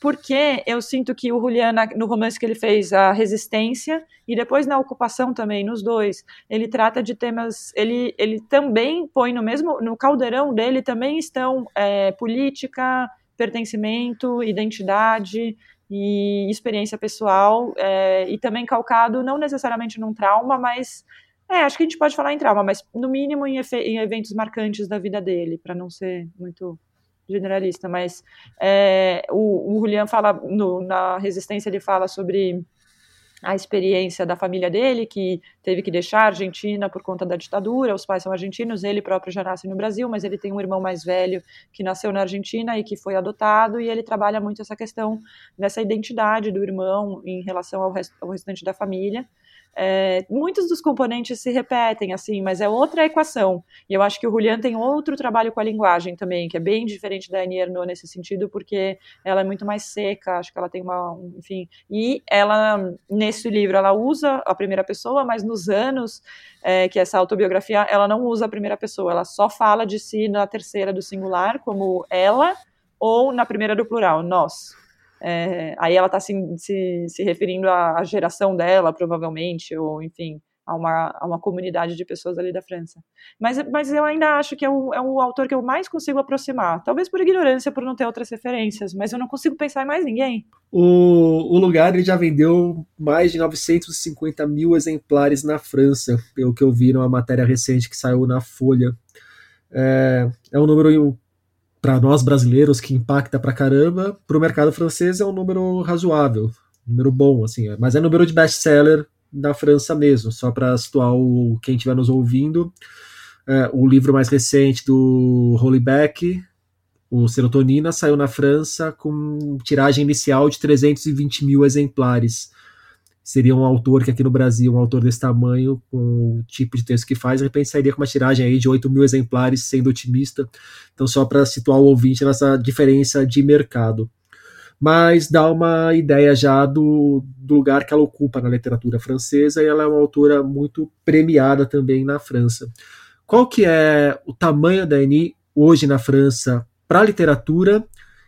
porque eu sinto que o Julian, no romance que ele fez, A Resistência, e depois na Ocupação também, nos dois, ele trata de temas, ele, ele também põe no mesmo, no caldeirão dele também estão é, política, pertencimento, identidade e experiência pessoal, é, e também calcado não necessariamente num trauma, mas é, acho que a gente pode falar em trauma, mas no mínimo em, em eventos marcantes da vida dele, para não ser muito generalista, mas é, o, o Julian fala, no, na Resistência ele fala sobre a experiência da família dele, que teve que deixar a Argentina por conta da ditadura, os pais são argentinos, ele próprio já nasce no Brasil, mas ele tem um irmão mais velho que nasceu na Argentina e que foi adotado, e ele trabalha muito essa questão dessa identidade do irmão em relação ao, rest, ao restante da família, é, muitos dos componentes se repetem, assim, mas é outra equação. E eu acho que o Julian tem outro trabalho com a linguagem também, que é bem diferente da Annie Ernaux nesse sentido, porque ela é muito mais seca, acho que ela tem uma, enfim, e ela, nesse livro, ela usa a primeira pessoa, mas nos anos é, que essa autobiografia, ela não usa a primeira pessoa, ela só fala de si na terceira do singular, como ela, ou na primeira do plural, nós. É, aí ela está se, se, se, referindo à, geração dela, provavelmente, ou enfim, a uma, a uma comunidade de pessoas ali da França. Mas, mas eu ainda acho que é o, é o autor que eu mais consigo aproximar. Talvez por ignorância, por não ter outras referências, mas eu não consigo pensar em mais ninguém. O, o lugar ele já vendeu mais de 950 mil exemplares na França, pelo que eu vi numa matéria recente que saiu na Folha. É, é um número para nós brasileiros que impacta pra caramba, para o mercado francês é um número razoável, número bom, assim, mas é número de best-seller na França mesmo, só para situar o, quem estiver nos ouvindo. É, o livro mais recente do Holyback, o Serotonina, saiu na França com tiragem inicial de 320 mil exemplares seria um autor que aqui no Brasil, um autor desse tamanho, com o tipo de texto que faz, de repente sairia com uma tiragem aí de 8 mil exemplares, sendo otimista. Então, só para situar o ouvinte nessa diferença de mercado. mas dá uma ideia já do, do, lugar que ela ocupa na literatura francesa e ela é uma autora muito premiada também na França. Qual que é o tamanho da Annie hoje na França para a literatura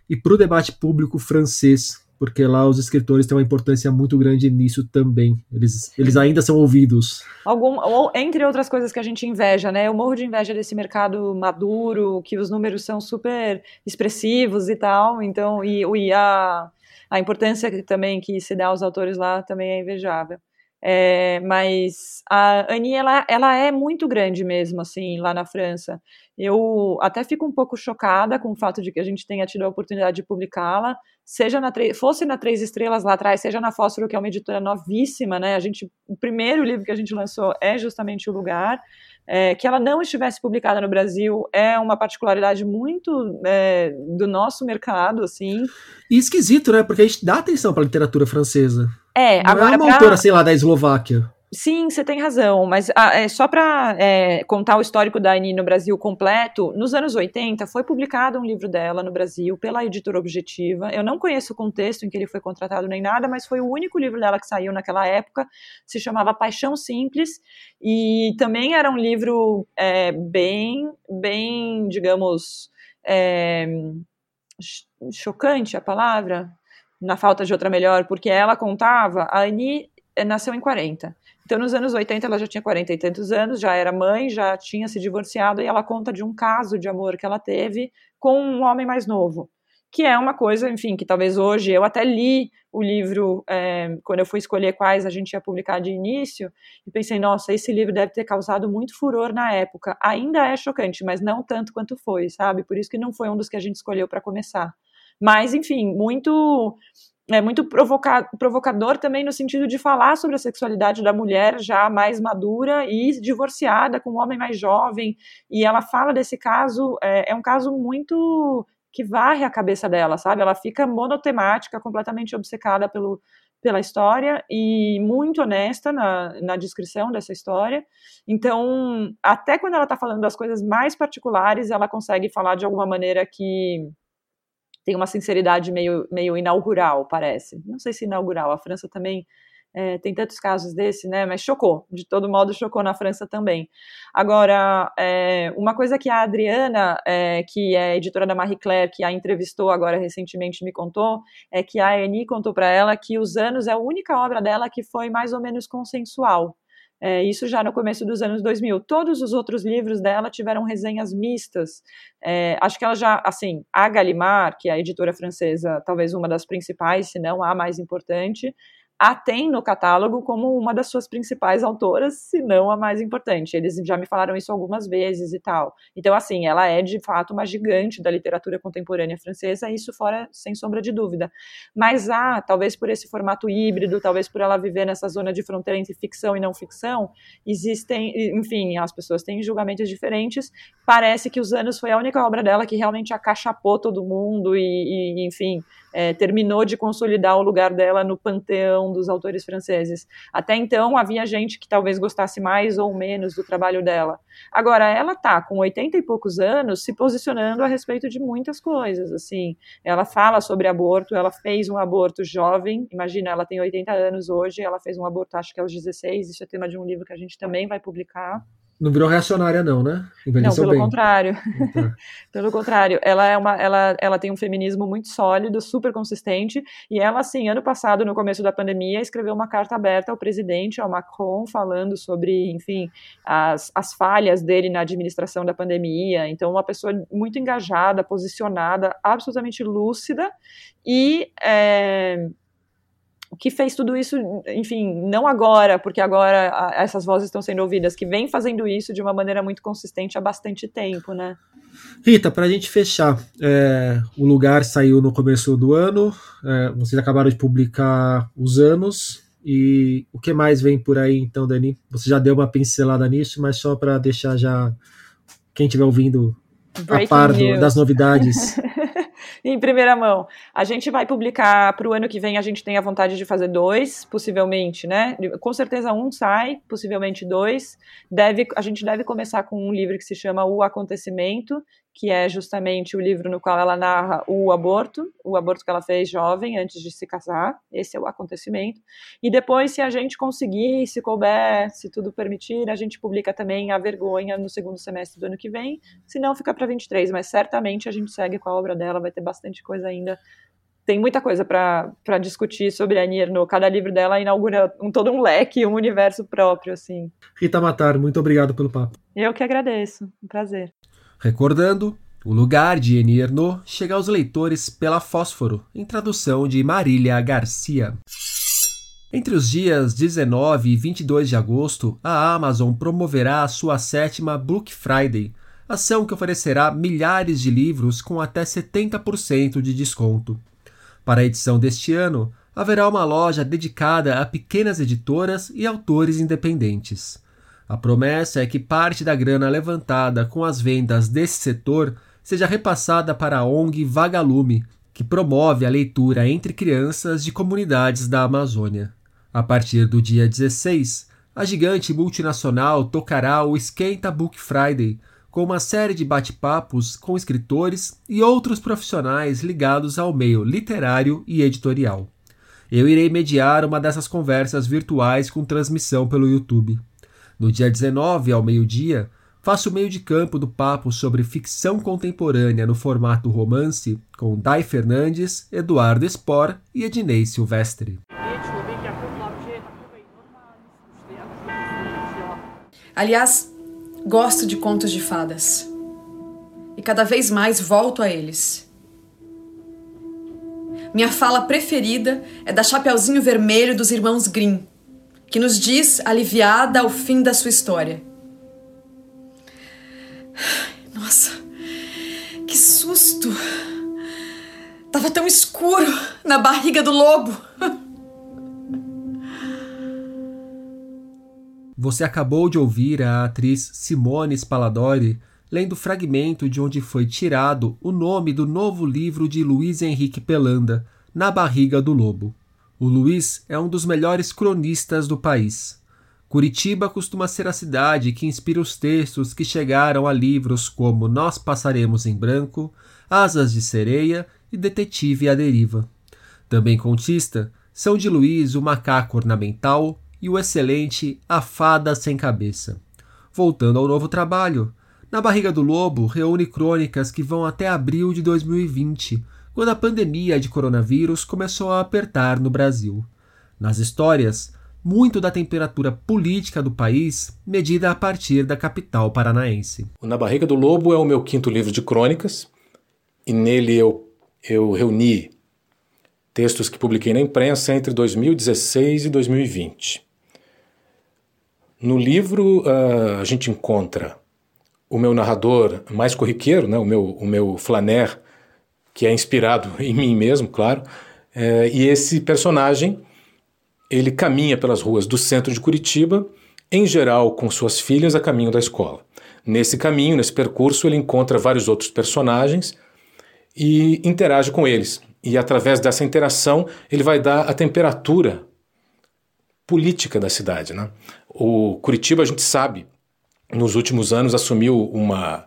e para o debate público francês? Porque lá os escritores têm uma importância muito grande nisso também. Eles, eles ainda são ouvidos. Algum, ou, entre outras coisas que a gente inveja, né? Eu morro de inveja desse mercado maduro, que os números são super expressivos e tal. Então, e, e a, a importância também que se dá aos autores lá também é invejável. É, mas a Annie, ela, ela é muito grande mesmo, assim, lá na França. Eu até fico um pouco chocada com o fato de que a gente tenha tido a oportunidade de publicá-la, seja na fosse na Três Estrelas lá atrás, seja na Fósforo, que é uma editora novíssima, né? A gente, o primeiro livro que a gente lançou é justamente o Lugar. É, que ela não estivesse publicada no Brasil é uma particularidade muito é, do nosso mercado, assim. E esquisito, né? Porque a gente dá atenção para a literatura francesa. É, não agora. é uma pra... autora, sei lá, da Eslováquia. Sim, você tem razão, mas ah, é, só para é, contar o histórico da Annie no Brasil completo, nos anos 80 foi publicado um livro dela no Brasil pela editora Objetiva. Eu não conheço o contexto em que ele foi contratado nem nada, mas foi o único livro dela que saiu naquela época. Se chamava Paixão Simples e também era um livro é, bem, bem, digamos, é, chocante a palavra, na falta de outra melhor, porque ela contava, a Annie nasceu em 40. Então, nos anos 80, ela já tinha 40 e tantos anos, já era mãe, já tinha se divorciado, e ela conta de um caso de amor que ela teve com um homem mais novo. Que é uma coisa, enfim, que talvez hoje eu até li o livro é, quando eu fui escolher quais a gente ia publicar de início, e pensei, nossa, esse livro deve ter causado muito furor na época. Ainda é chocante, mas não tanto quanto foi, sabe? Por isso que não foi um dos que a gente escolheu para começar. Mas, enfim, muito é muito provoca provocador também no sentido de falar sobre a sexualidade da mulher já mais madura e divorciada com um homem mais jovem. E ela fala desse caso, é, é um caso muito que varre a cabeça dela, sabe? Ela fica monotemática, completamente obcecada pelo, pela história e muito honesta na, na descrição dessa história. Então, até quando ela está falando das coisas mais particulares, ela consegue falar de alguma maneira que tem uma sinceridade meio, meio inaugural, parece. Não sei se inaugural, a França também é, tem tantos casos desse, né? Mas chocou, de todo modo chocou na França também. Agora, é, uma coisa que a Adriana, é, que é editora da Marie Claire, que a entrevistou agora recentemente, me contou, é que a Annie contou para ela que Os Anos é a única obra dela que foi mais ou menos consensual. É, isso já no começo dos anos 2000. Todos os outros livros dela tiveram resenhas mistas. É, acho que ela já, assim, a Gallimard, que é a editora francesa, talvez uma das principais, se não a mais importante, a tem no catálogo como uma das suas principais autoras, se não a mais importante. Eles já me falaram isso algumas vezes e tal. Então, assim, ela é de fato uma gigante da literatura contemporânea francesa, isso fora sem sombra de dúvida. Mas há, talvez por esse formato híbrido, talvez por ela viver nessa zona de fronteira entre ficção e não ficção, existem, enfim, as pessoas têm julgamentos diferentes. Parece que Os Anos foi a única obra dela que realmente acachapou todo mundo e, e enfim, é, terminou de consolidar o lugar dela no panteão dos autores franceses. Até então havia gente que talvez gostasse mais ou menos do trabalho dela. Agora ela tá com 80 e poucos anos se posicionando a respeito de muitas coisas, assim. Ela fala sobre aborto, ela fez um aborto jovem, imagina, ela tem 80 anos hoje, ela fez um aborto acho que aos 16, isso é tema de um livro que a gente também vai publicar. Não virou reacionária, não, né? Envelheceu não, pelo bem. contrário. Tá. pelo contrário, ela é uma, ela, ela tem um feminismo muito sólido, super consistente, e ela, assim, ano passado, no começo da pandemia, escreveu uma carta aberta ao presidente, ao Macron, falando sobre, enfim, as, as falhas dele na administração da pandemia. Então, uma pessoa muito engajada, posicionada, absolutamente lúcida e é, que fez tudo isso, enfim, não agora, porque agora essas vozes estão sendo ouvidas, que vem fazendo isso de uma maneira muito consistente há bastante tempo, né? Rita, para a gente fechar, é, o lugar saiu no começo do ano, é, vocês acabaram de publicar os anos, e o que mais vem por aí, então, Dani? Você já deu uma pincelada nisso, mas só para deixar já quem estiver ouvindo Breaking a par do, das novidades. em primeira mão. A gente vai publicar para o ano que vem, a gente tem a vontade de fazer dois, possivelmente, né? Com certeza um sai, possivelmente dois. Deve, a gente deve começar com um livro que se chama O Acontecimento, que é justamente o livro no qual ela narra o aborto, o aborto que ela fez jovem, antes de se casar, esse é o acontecimento. E depois, se a gente conseguir, se couber, se tudo permitir, a gente publica também A Vergonha no segundo semestre do ano que vem, se não fica para 23, mas certamente a gente segue com a obra dela, vai ter bastante coisa ainda tem muita coisa para discutir sobre a Ernaux. Cada livro dela inaugura um, todo um leque, um universo próprio, assim. Rita Matar, muito obrigado pelo papo. Eu que agradeço. Um prazer. Recordando, o lugar de Ernaux chega aos leitores pela Fósforo, em tradução de Marília Garcia. Entre os dias 19 e 22 de agosto, a Amazon promoverá a sua sétima Book Friday, ação que oferecerá milhares de livros com até 70% de desconto. Para a edição deste ano, haverá uma loja dedicada a pequenas editoras e autores independentes. A promessa é que parte da grana levantada com as vendas desse setor seja repassada para a ONG Vagalume, que promove a leitura entre crianças de comunidades da Amazônia. A partir do dia 16, a gigante multinacional tocará o Esquenta Book Friday, com uma série de bate-papos com escritores e outros profissionais ligados ao meio literário e editorial. Eu irei mediar uma dessas conversas virtuais com transmissão pelo YouTube. No dia 19, ao meio-dia, faço o meio de campo do papo sobre ficção contemporânea no formato romance com Dai Fernandes, Eduardo Spor e Ednei Silvestre. Aliás, gosto de contos de fadas. E cada vez mais volto a eles. Minha fala preferida é da Chapeuzinho Vermelho dos Irmãos Grimm, que nos diz, aliviada ao fim da sua história. Nossa, que susto! Tava tão escuro na barriga do lobo. Você acabou de ouvir a atriz Simone Spalladori lendo fragmento de onde foi tirado o nome do novo livro de Luiz Henrique Pelanda, Na Barriga do Lobo. O Luiz é um dos melhores cronistas do país. Curitiba costuma ser a cidade que inspira os textos que chegaram a livros como Nós Passaremos em Branco, Asas de Sereia e Detetive à Deriva. Também contista são de Luiz o Macaco Ornamental e o excelente A Fada Sem Cabeça. Voltando ao novo trabalho, Na Barriga do Lobo reúne crônicas que vão até abril de 2020, quando a pandemia de coronavírus começou a apertar no Brasil. Nas histórias, muito da temperatura política do país medida a partir da capital paranaense. Na Barriga do Lobo é o meu quinto livro de crônicas, e nele eu, eu reuni textos que publiquei na imprensa entre 2016 e 2020. No livro uh, a gente encontra o meu narrador mais corriqueiro, né, o meu, o meu flaner, que é inspirado em mim mesmo, claro, é, e esse personagem ele caminha pelas ruas do centro de Curitiba, em geral com suas filhas a caminho da escola. Nesse caminho, nesse percurso, ele encontra vários outros personagens e interage com eles. E através dessa interação, ele vai dar a temperatura política da cidade. Né? O Curitiba, a gente sabe, nos últimos anos assumiu uma,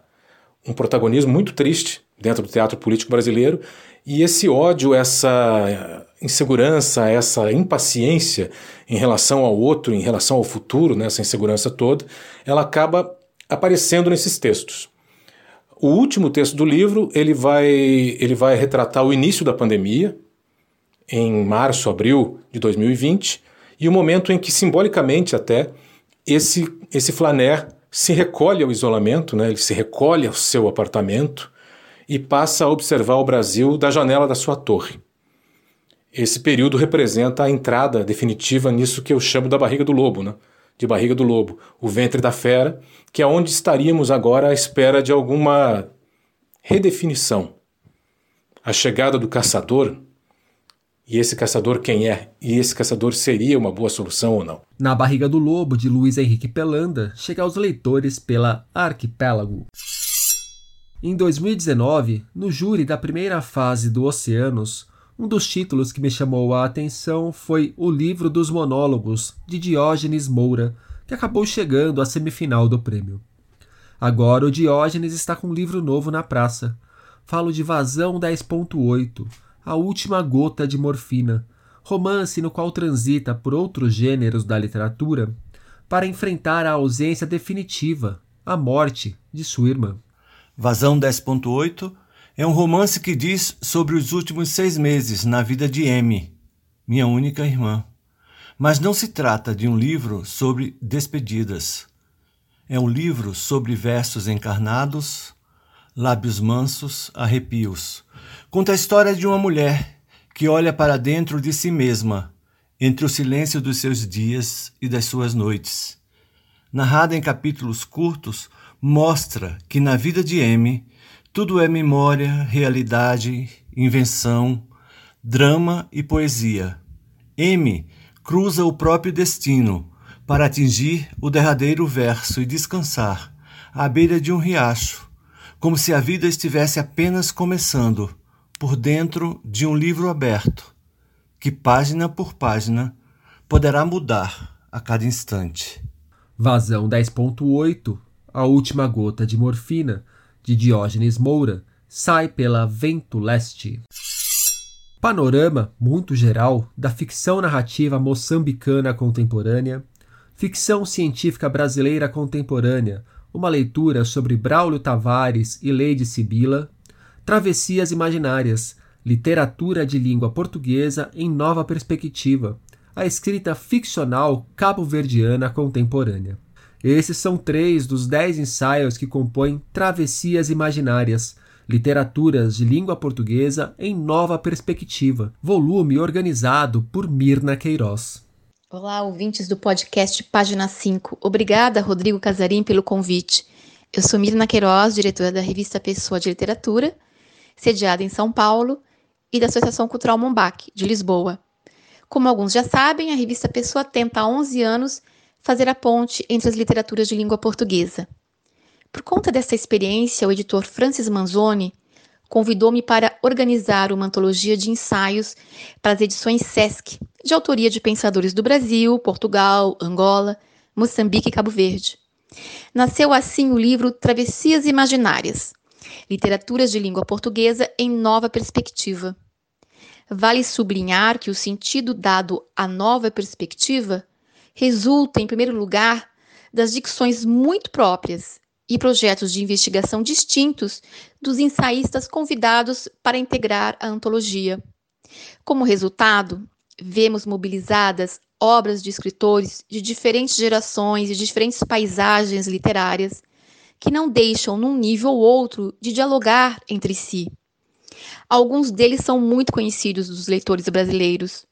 um protagonismo muito triste dentro do teatro político brasileiro, e esse ódio, essa insegurança, essa impaciência em relação ao outro, em relação ao futuro, né, essa insegurança toda, ela acaba aparecendo nesses textos. O último texto do livro ele vai, ele vai retratar o início da pandemia, em março, abril de 2020, e o momento em que, simbolicamente até, esse, esse flaner se recolhe ao isolamento, né? ele se recolhe ao seu apartamento e passa a observar o Brasil da janela da sua torre. Esse período representa a entrada definitiva nisso que eu chamo da barriga do lobo, né? de barriga do lobo, o ventre da fera, que é onde estaríamos agora à espera de alguma redefinição. A chegada do caçador e esse caçador quem é? E esse caçador seria uma boa solução ou não? Na Barriga do Lobo, de Luiz Henrique Pelanda, chega aos leitores pela Arquipélago. Em 2019, no júri da primeira fase do Oceanos, um dos títulos que me chamou a atenção foi O Livro dos Monólogos, de Diógenes Moura, que acabou chegando à semifinal do prêmio. Agora o Diógenes está com um livro novo na praça. Falo de Vazão 10.8, A Última Gota de Morfina, romance no qual transita por outros gêneros da literatura para enfrentar a ausência definitiva, a morte, de sua irmã. Vazão 10.8 é um romance que diz sobre os últimos seis meses na vida de Amy, minha única irmã. Mas não se trata de um livro sobre despedidas. É um livro sobre versos encarnados, lábios mansos, arrepios. Conta a história de uma mulher que olha para dentro de si mesma, entre o silêncio dos seus dias e das suas noites. Narrada em capítulos curtos, mostra que na vida de M tudo é memória, realidade, invenção, drama e poesia. M cruza o próprio destino para atingir o derradeiro verso e descansar à beira de um riacho, como se a vida estivesse apenas começando, por dentro de um livro aberto, que página por página poderá mudar a cada instante. Vazão 10.8, A Última Gota de Morfina, de Diógenes Moura, sai pela Vento Leste. Panorama muito geral da ficção narrativa moçambicana contemporânea Ficção científica brasileira contemporânea, uma leitura sobre Braulio Tavares e Lady Sibila, Travessias imaginárias, literatura de língua portuguesa em nova perspectiva, a escrita ficcional cabo-verdiana contemporânea. Esses são três dos dez ensaios que compõem Travessias Imaginárias, Literaturas de Língua Portuguesa em Nova Perspectiva, volume organizado por Mirna Queiroz. Olá, ouvintes do podcast Página 5. Obrigada, Rodrigo Casarim, pelo convite. Eu sou Mirna Queiroz, diretora da revista Pessoa de Literatura, sediada em São Paulo, e da Associação Cultural Mombac, de Lisboa. Como alguns já sabem, a revista Pessoa tenta há 11 anos fazer a ponte entre as literaturas de língua portuguesa. Por conta dessa experiência, o editor Francis Manzoni convidou-me para organizar uma antologia de ensaios para as edições SESC, de autoria de pensadores do Brasil, Portugal, Angola, Moçambique e Cabo Verde. Nasceu assim o livro Travessias Imaginárias Literaturas de Língua Portuguesa em Nova Perspectiva. Vale sublinhar que o sentido dado à nova perspectiva resulta, em primeiro lugar, das dicções muito próprias e projetos de investigação distintos dos ensaístas convidados para integrar a antologia. Como resultado, vemos mobilizadas obras de escritores de diferentes gerações e diferentes paisagens literárias que não deixam, num nível ou outro, de dialogar entre si. Alguns deles são muito conhecidos dos leitores brasileiros,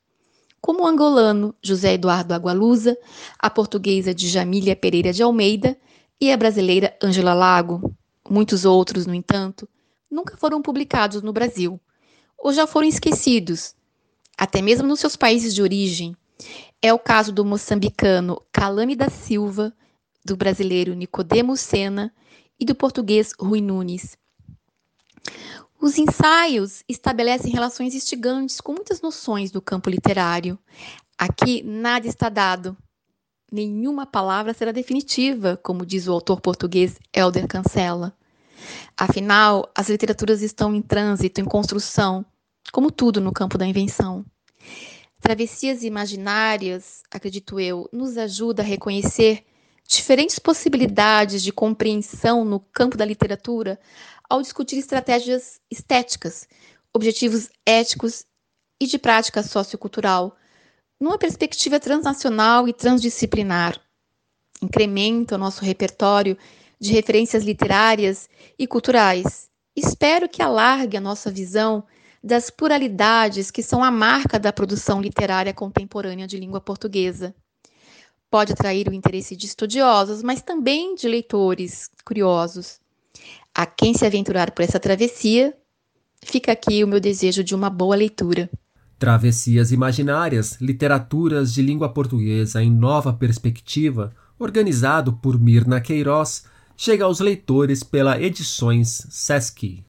como o angolano José Eduardo Agualusa, a portuguesa Djamília Pereira de Almeida e a brasileira Ângela Lago. Muitos outros, no entanto, nunca foram publicados no Brasil, ou já foram esquecidos, até mesmo nos seus países de origem. É o caso do moçambicano Calame da Silva, do brasileiro Nicodemo Sena e do português Rui Nunes. Os ensaios estabelecem relações instigantes com muitas noções do campo literário. Aqui nada está dado, nenhuma palavra será definitiva, como diz o autor português Helder Cancela. Afinal, as literaturas estão em trânsito, em construção, como tudo no campo da invenção. Travessias imaginárias, acredito eu, nos ajuda a reconhecer diferentes possibilidades de compreensão no campo da literatura ao discutir estratégias estéticas, objetivos éticos e de prática sociocultural, numa perspectiva transnacional e transdisciplinar. Incrementa o nosso repertório de referências literárias e culturais. Espero que alargue a nossa visão das pluralidades que são a marca da produção literária contemporânea de língua portuguesa. Pode atrair o interesse de estudiosos, mas também de leitores curiosos. A quem se aventurar por essa travessia, fica aqui o meu desejo de uma boa leitura. Travessias Imaginárias, Literaturas de Língua Portuguesa em Nova Perspectiva, organizado por Mirna Queiroz, chega aos leitores pela Edições Sesc.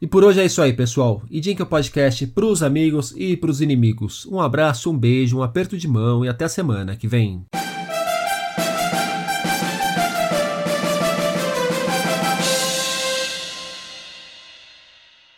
E por hoje é isso aí, pessoal. Indique o podcast pros amigos e pros inimigos. Um abraço, um beijo, um aperto de mão e até a semana que vem.